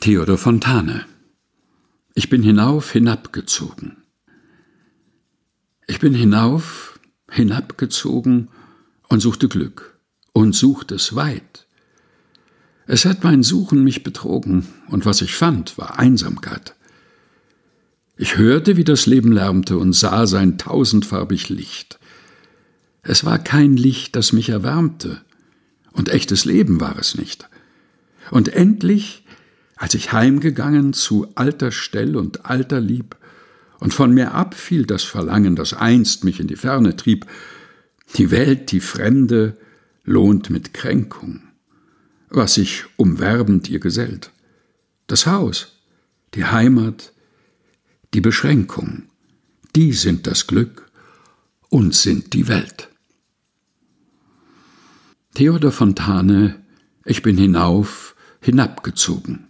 Theodor Fontane Ich bin hinauf, hinabgezogen. Ich bin hinauf, hinabgezogen und suchte Glück und suchte es weit. Es hat mein Suchen mich betrogen, und was ich fand, war Einsamkeit. Ich hörte, wie das Leben lärmte und sah sein tausendfarbig Licht. Es war kein Licht, das mich erwärmte, und echtes Leben war es nicht. Und endlich als ich heimgegangen zu alter Stell und alter Lieb, und von mir abfiel das Verlangen, das einst mich in die Ferne trieb, die Welt, die Fremde, lohnt mit Kränkung, was sich umwerbend ihr gesellt. Das Haus, die Heimat, die Beschränkung, die sind das Glück und sind die Welt. Theodor Fontane, ich bin hinauf, hinabgezogen.